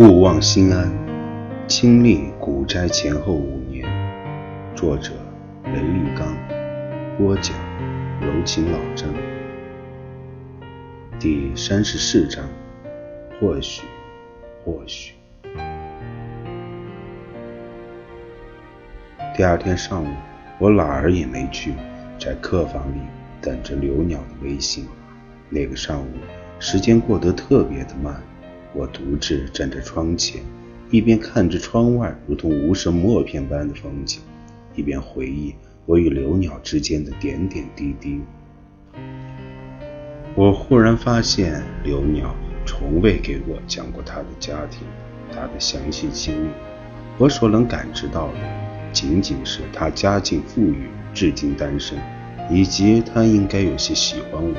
勿忘心安，亲历古斋前后五年。作者：雷立刚，播讲：柔情老张。第三十四章，或许，或许。第二天上午，我哪儿也没去，在客房里等着刘鸟的微信。那个上午，时间过得特别的慢。我独自站在窗前，一边看着窗外如同无声默片般的风景，一边回忆我与刘鸟之间的点点滴滴。我忽然发现，刘鸟从未给我讲过他的家庭，他的详细经历。我所能感知到的，仅仅是他家境富裕，至今单身，以及他应该有些喜欢我，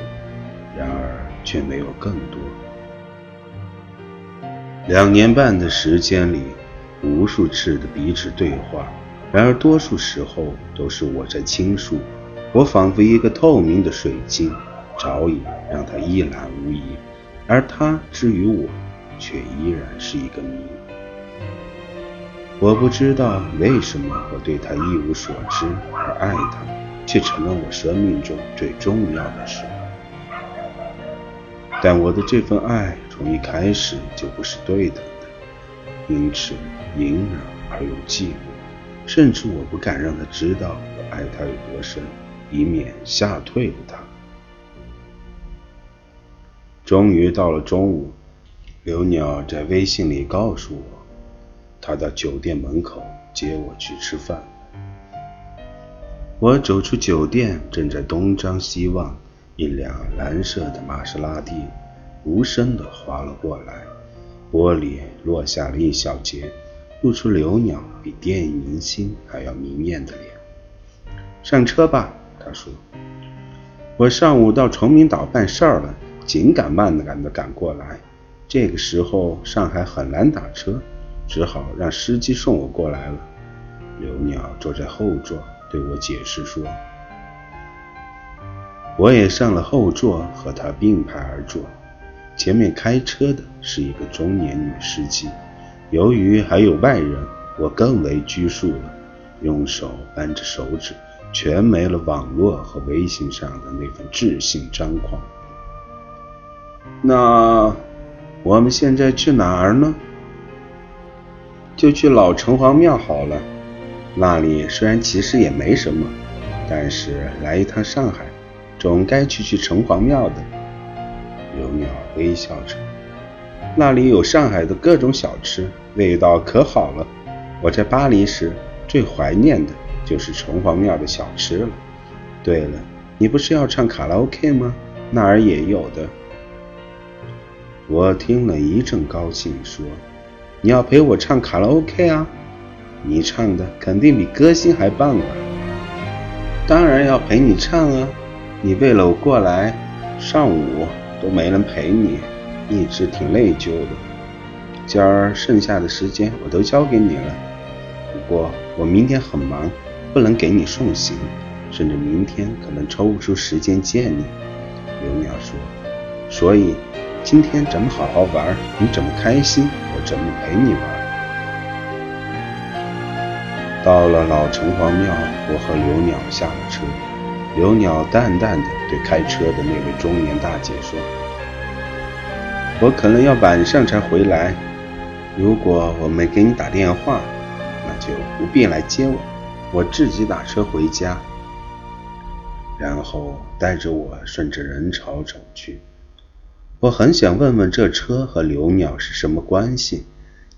然而却没有更多。两年半的时间里，无数次的彼此对话，然而多数时候都是我在倾诉。我仿佛一个透明的水晶，早已让他一览无遗，而他之于我，却依然是一个谜。我不知道为什么我对他一无所知而爱他，却成了我生命中最重要的事。但我的这份爱从一开始就不是对等的，因此隐忍而又寂寞，甚至我不敢让他知道我爱他有多深，以免吓退了他。终于到了中午，刘鸟在微信里告诉我，他到酒店门口接我去吃饭。我走出酒店，正在东张西望。一辆蓝色的玛莎拉蒂无声地滑了过来，玻璃落下了一小截，露出刘鸟比电影明星还要明艳的脸。上车吧，他说。我上午到崇明岛办事儿了，紧赶慢赶地赶过来。这个时候上海很难打车，只好让司机送我过来了。刘鸟坐在后座，对我解释说。我也上了后座，和他并排而坐。前面开车的是一个中年女司机。由于还有外人，我更为拘束了，用手扳着手指，全没了网络和微信上的那份自信张狂。那我们现在去哪儿呢？就去老城隍庙好了。那里虽然其实也没什么，但是来一趟上海。总该去去城隍庙的。刘鸟微笑着，那里有上海的各种小吃，味道可好了。我在巴黎时最怀念的就是城隍庙的小吃了。对了，你不是要唱卡拉 OK 吗？那儿也有的。我听了一阵高兴，说：“你要陪我唱卡拉 OK 啊？你唱的肯定比歌星还棒啊！”当然要陪你唱啊！你为了我过来，上午都没人陪你，一直挺内疚的。今儿剩下的时间我都交给你了，不过我明天很忙，不能给你送行，甚至明天可能抽不出时间见你。刘鸟说：“所以今天咱们好好玩，你怎么开心，我怎么陪你玩。”到了老城隍庙，我和刘鸟下了车。刘鸟淡淡的对开车的那位中年大姐说：“我可能要晚上才回来，如果我没给你打电话，那就不必来接我，我自己打车回家。”然后带着我顺着人潮走去。我很想问问这车和刘鸟是什么关系，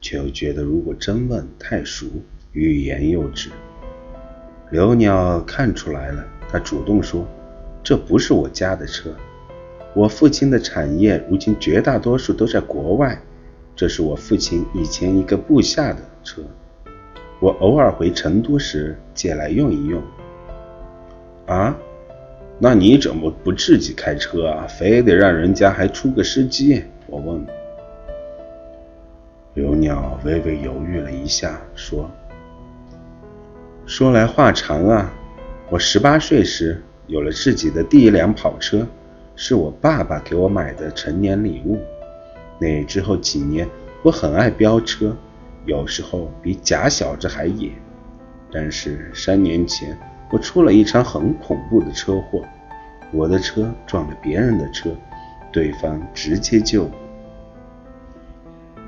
却又觉得如果真问太俗，欲言又止。刘鸟看出来了。他主动说：“这不是我家的车，我父亲的产业如今绝大多数都在国外，这是我父亲以前一个部下的车，我偶尔回成都时借来用一用。”啊，那你怎么不自己开车啊？非得让人家还出个司机？我问。刘鸟微微犹豫了一下，说：“说来话长啊。”我十八岁时有了自己的第一辆跑车，是我爸爸给我买的成年礼物。那之后几年，我很爱飙车，有时候比假小子还野。但是三年前，我出了一场很恐怖的车祸，我的车撞了别人的车，对方直接就。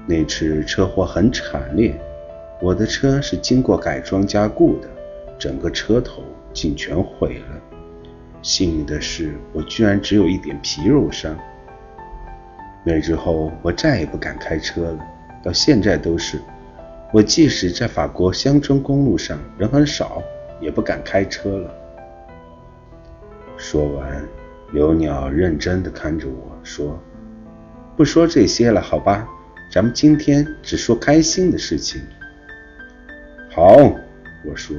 那次车祸很惨烈，我的车是经过改装加固的，整个车头竟全毁了。幸运的是，我居然只有一点皮肉伤。那之后，我再也不敢开车了，到现在都是。我即使在法国乡村公路上人很少，也不敢开车了。说完，刘鸟认真地看着我说：“不说这些了，好吧？咱们今天只说开心的事情。”好，我说。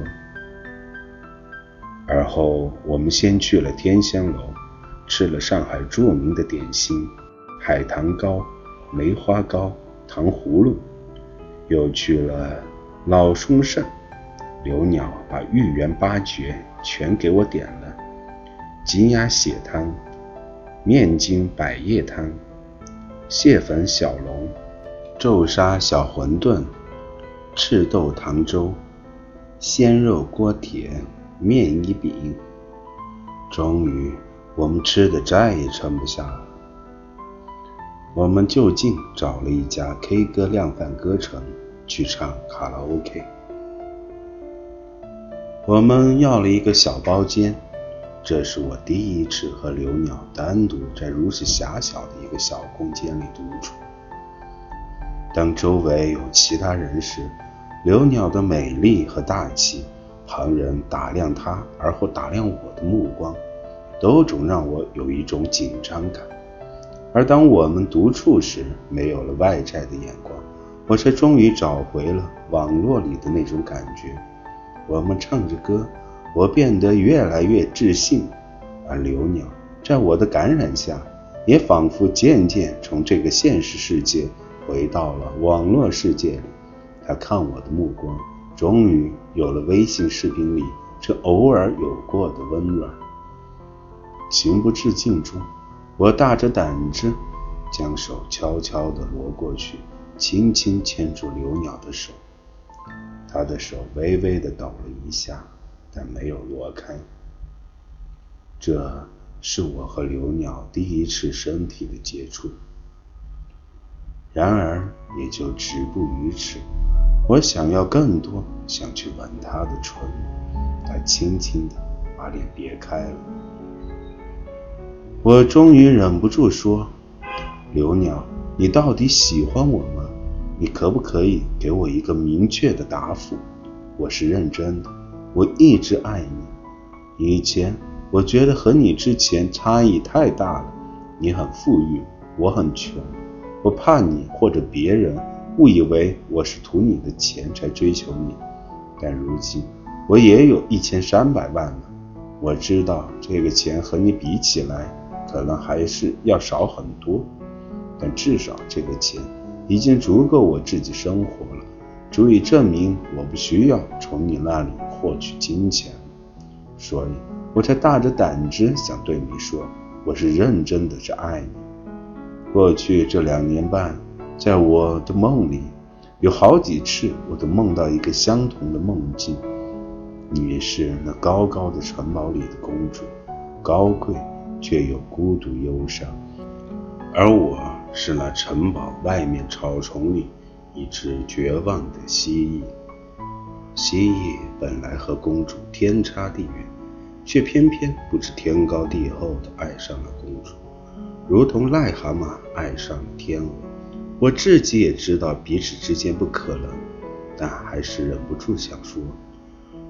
而后，我们先去了天香楼，吃了上海著名的点心——海棠糕、梅花糕、糖葫芦。又去了老松盛，刘鸟把豫园八绝全给我点了：鸡鸭血汤、面筋百叶汤、蟹粉小笼、皱沙小馄饨、赤豆糖粥、鲜肉锅贴、面衣饼。终于，我们吃的再也撑不下了。我们就近找了一家 K 歌量贩歌城。去唱卡拉 OK。我们要了一个小包间，这是我第一次和刘鸟单独在如此狭小的一个小空间里独处。当周围有其他人时，刘鸟的美丽和大气，旁人打量他而后打量我的目光，都总让我有一种紧张感。而当我们独处时，没有了外在的眼光。我才终于找回了网络里的那种感觉。我们唱着歌，我变得越来越自信，而刘鸟在我的感染下，也仿佛渐渐从这个现实世界回到了网络世界里。他看我的目光，终于有了微信视频里这偶尔有过的温暖。情不自禁中，我大着胆子，将手悄悄地挪过去。轻轻牵住刘鸟的手，他的手微微地抖了一下，但没有挪开。这是我和刘鸟第一次身体的接触，然而也就止步于此。我想要更多，想去吻他的唇，他轻轻地把脸别开了。我终于忍不住说：“刘鸟，你到底喜欢我吗？”你可不可以给我一个明确的答复？我是认真的，我一直爱你。以前我觉得和你之前差异太大了，你很富裕，我很穷，我怕你或者别人误以为我是图你的钱才追求你。但如今我也有一千三百万了，我知道这个钱和你比起来，可能还是要少很多，但至少这个钱。已经足够我自己生活了，足以证明我不需要从你那里获取金钱，所以我才大着胆子想对你说，我是认真的在爱你。过去这两年半，在我的梦里，有好几次我都梦到一个相同的梦境，你是那高高的城堡里的公主，高贵却又孤独忧伤，而我。是那城堡外面草丛里一只绝望的蜥蜴。蜥蜴本来和公主天差地远，却偏偏不知天高地厚的爱上了公主，如同癞蛤蟆爱上了天鹅。我自己也知道彼此之间不可能，但还是忍不住想说：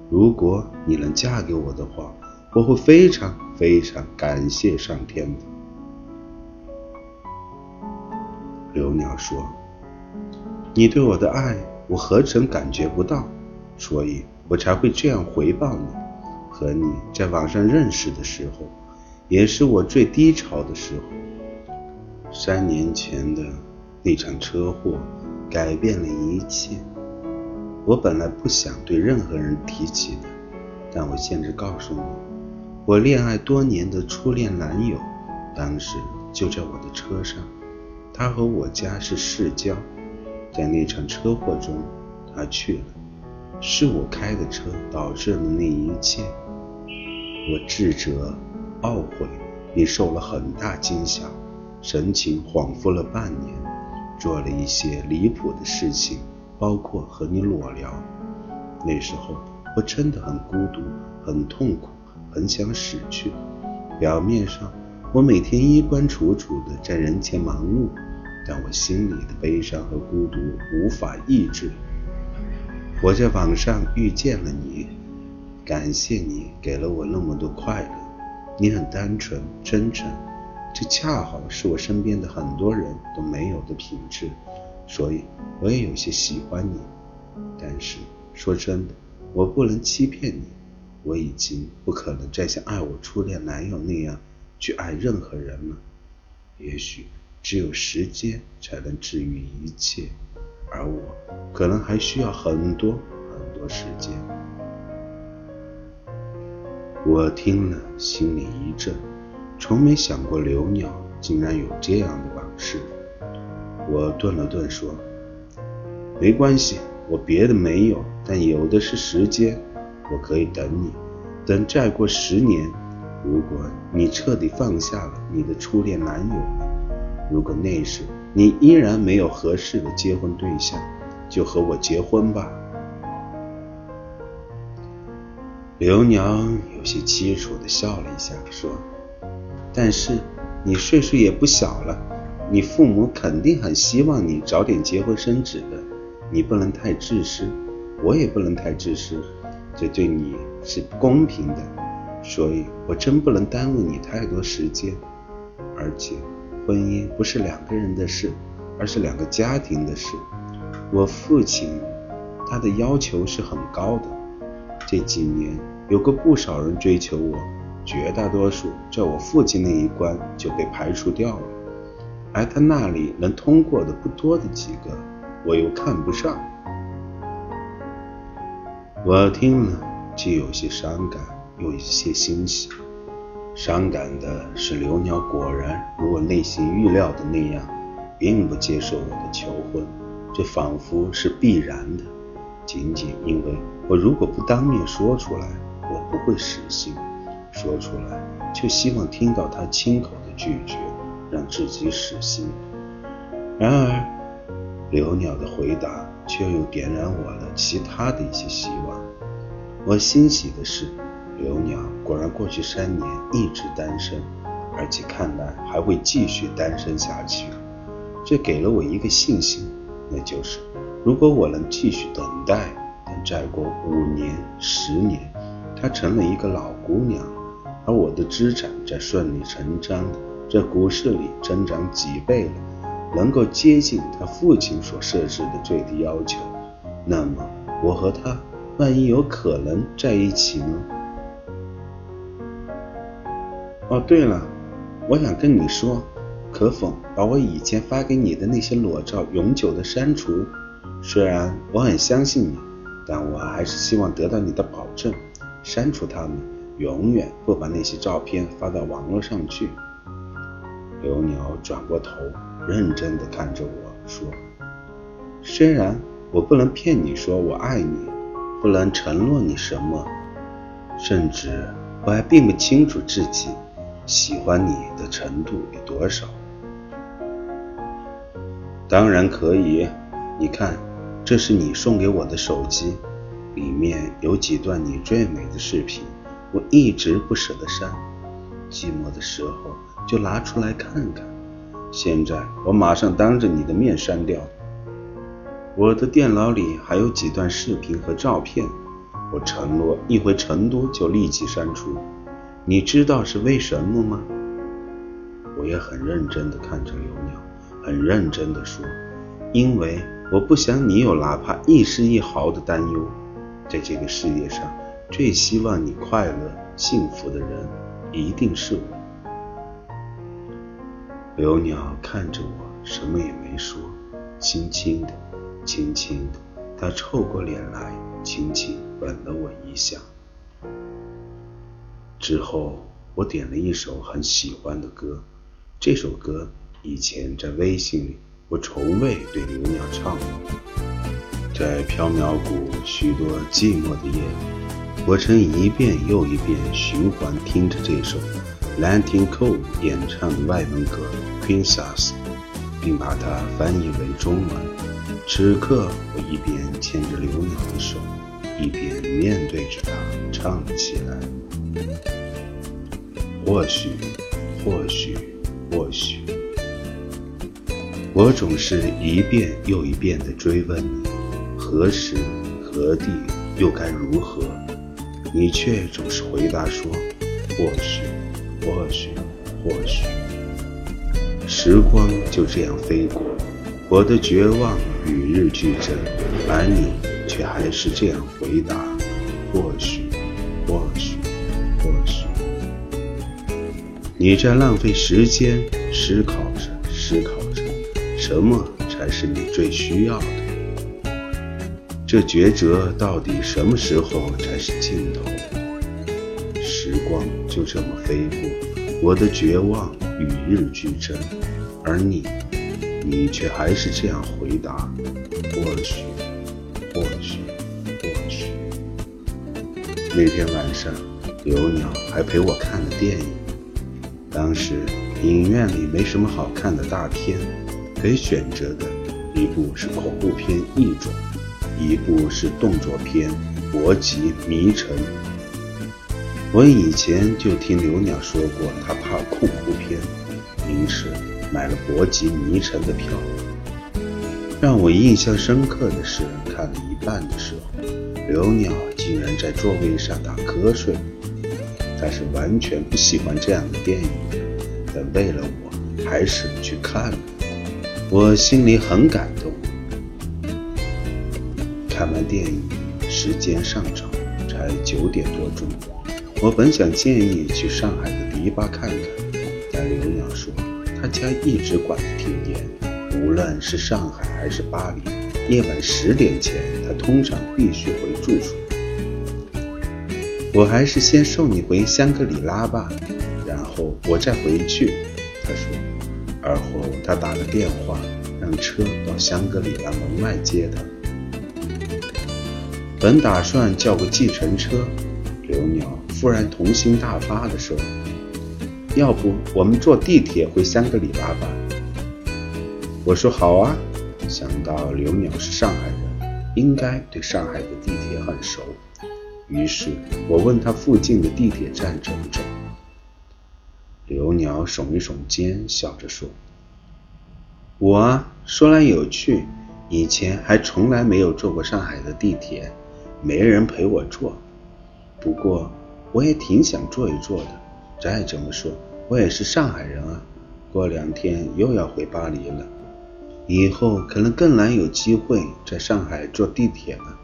如果你能嫁给我的话，我会非常非常感谢上天的。刘鸟说：“你对我的爱，我何曾感觉不到？所以我才会这样回报你。和你在网上认识的时候，也是我最低潮的时候。三年前的那场车祸改变了一切。我本来不想对任何人提起的，但我现在告诉你，我恋爱多年的初恋男友，当时就在我的车上。”他和我家是世交，在那场车祸中，他去了，是我开的车导致了那一切。我智者懊悔，你受了很大惊吓，神情恍惚了半年，做了一些离谱的事情，包括和你裸聊。那时候我真的很孤独，很痛苦，很想死去。表面上我每天衣冠楚楚的在人前忙碌。但我心里的悲伤和孤独无法抑制。我在网上遇见了你，感谢你给了我那么多快乐。你很单纯、真诚，这恰好是我身边的很多人都没有的品质，所以我也有些喜欢你。但是说真的，我不能欺骗你，我已经不可能再像爱我初恋男友那样去爱任何人了。也许。只有时间才能治愈一切，而我可能还需要很多很多时间。我听了，心里一震，从没想过刘鸟竟然有这样的往事。我顿了顿说：“没关系，我别的没有，但有的是时间，我可以等你，等再过十年，如果你彻底放下了你的初恋男友。”如果那时你依然没有合适的结婚对象，就和我结婚吧。刘娘有些凄楚的笑了一下，说：“但是你岁数也不小了，你父母肯定很希望你早点结婚生子的。你不能太自私，我也不能太自私，这对你是不公平的。所以我真不能耽误你太多时间，而且……”婚姻不是两个人的事，而是两个家庭的事。我父亲他的要求是很高的，这几年有过不少人追求我，绝大多数在我父亲那一关就被排除掉了，而他那里能通过的不多的几个，我又看不上。我听了，既有些伤感，又有些欣喜。伤感的是，刘鸟果然如我内心预料的那样，并不接受我的求婚，这仿佛是必然的。仅仅因为我如果不当面说出来，我不会死心；说出来，却希望听到他亲口的拒绝，让自己死心。然而，刘鸟的回答却又点燃我了其他的一些希望。我欣喜的是。刘鸟果然过去三年一直单身，而且看来还会继续单身下去。这给了我一个信心，那就是如果我能继续等待，等再过五年、十年，她成了一个老姑娘，而我的资产在顺理成章的在股市里增长几倍了，能够接近他父亲所设置的最低要求，那么我和他万一有可能在一起呢？哦，对了，我想跟你说，可否把我以前发给你的那些裸照永久的删除？虽然我很相信你，但我还是希望得到你的保证，删除它们，永远不把那些照片发到网络上去。刘鸟转过头，认真地看着我说：“虽然我不能骗你说我爱你，不能承诺你什么，甚至我还并不清楚自己。”喜欢你的程度有多少？当然可以。你看，这是你送给我的手机，里面有几段你最美的视频，我一直不舍得删。寂寞的时候就拿出来看看。现在我马上当着你的面删掉。我的电脑里还有几段视频和照片，我承诺一回成都就立即删除。你知道是为什么吗？我也很认真地看着刘淼，很认真地说：“因为我不想你有哪怕一丝一毫的担忧。在这个世界上，最希望你快乐幸福的人，一定是我。”刘鸟看着我，什么也没说，轻轻的，轻轻的，他凑过脸来，轻轻吻了我一下。之后，我点了一首很喜欢的歌，这首歌以前在微信里我从未对留鸟唱过。在缥缈谷许多寂寞的夜里，我曾一遍又一遍循环听着这首 Lantin Cole 演唱的外文歌《Princess》，并把它翻译为中文。此刻，我一边牵着刘鸟的手，一边面对着它唱了起来。或许，或许，或许，我总是一遍又一遍地追问你。何时何地又该如何？你却总是回答说：“或许，或许，或许。”时光就这样飞过，我的绝望与日俱增，而你却还是这样回答：“或许，或许，或许。”你在浪费时间思考着，思考着，什么才是你最需要的？这抉择到底什么时候才是尽头？时光就这么飞过，我的绝望与日俱增，而你，你却还是这样回答：或许，或许，或许。那天晚上，刘鸟还陪我看了电影。当时影院里没什么好看的大片，可以选择的一部是恐怖片《异种》。一部是动作片《搏击迷城》，我以前就听刘鸟说过，他怕恐怖片，因此买了《搏击迷城》的票。让我印象深刻的是，看了一半的时候，刘鸟竟然在座位上打瞌睡。他是完全不喜欢这样的电影，但为了我，还是去看了。我心里很感动。看完电影，时间尚早，才九点多钟。我本想建议去上海的迪吧看看，但刘鸟说他家一直管得挺严，无论是上海还是巴黎，夜晚十点前他通常必须回住处。我还是先送你回香格里拉吧，然后我再回去。他说，而后他打了电话，让车到香格里拉门外接他。本打算叫个计程车，刘鸟忽然童心大发地说：“要不我们坐地铁回香格里拉吧？”我说：“好啊。”想到刘鸟是上海人，应该对上海的地铁很熟，于是我问他附近的地铁站怎么走。刘鸟耸一耸肩，笑着说：“我啊，说来有趣，以前还从来没有坐过上海的地铁。”没人陪我坐，不过我也挺想坐一坐的。再怎么说，我也是上海人啊。过两天又要回巴黎了，以后可能更难有机会在上海坐地铁了，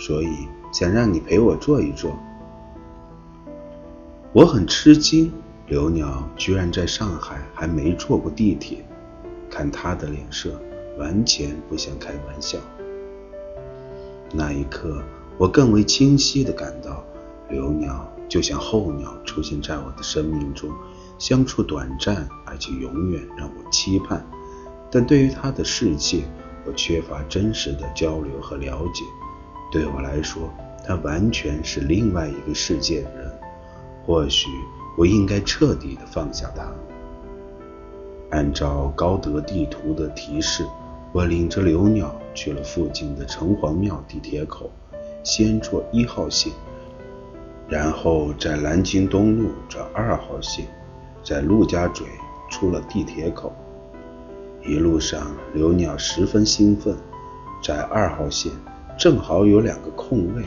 所以想让你陪我坐一坐。我很吃惊，刘鸟居然在上海还没坐过地铁，看他的脸色，完全不像开玩笑。那一刻。我更为清晰地感到，刘鸟就像候鸟出现在我的生命中，相处短暂，而且永远让我期盼。但对于他的世界，我缺乏真实的交流和了解。对我来说，他完全是另外一个世界的人。或许我应该彻底地放下他。按照高德地图的提示，我领着刘鸟去了附近的城隍庙地铁口。先坐一号线，然后在南京东路转二号线，在陆家嘴出了地铁口。一路上，刘鸟十分兴奋，在二号线正好有两个空位，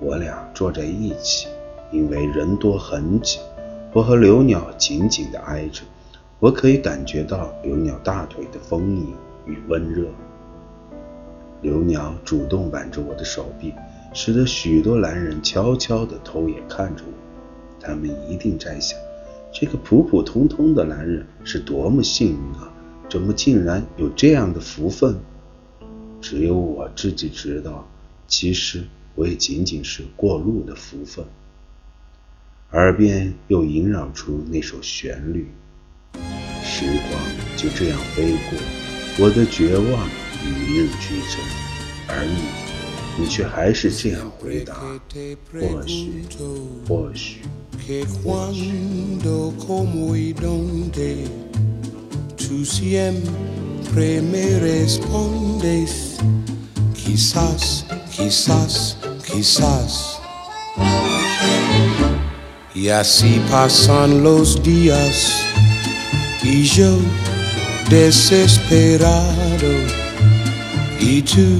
我俩坐在一起。因为人多很挤，我和刘鸟紧紧地挨着，我可以感觉到刘鸟大腿的丰盈与温热。刘鸟主动挽着我的手臂。使得许多男人悄悄地偷眼看着我，他们一定在想：这个普普通通的男人是多么幸运啊！怎么竟然有这样的福分？只有我自己知道，其实我也仅仅是过路的福分。耳边又萦绕出那首旋律：时光就这样飞过，我的绝望与日俱增，而你，你却还是这样回答：或许，或许，或许。y yo desesperado y tú,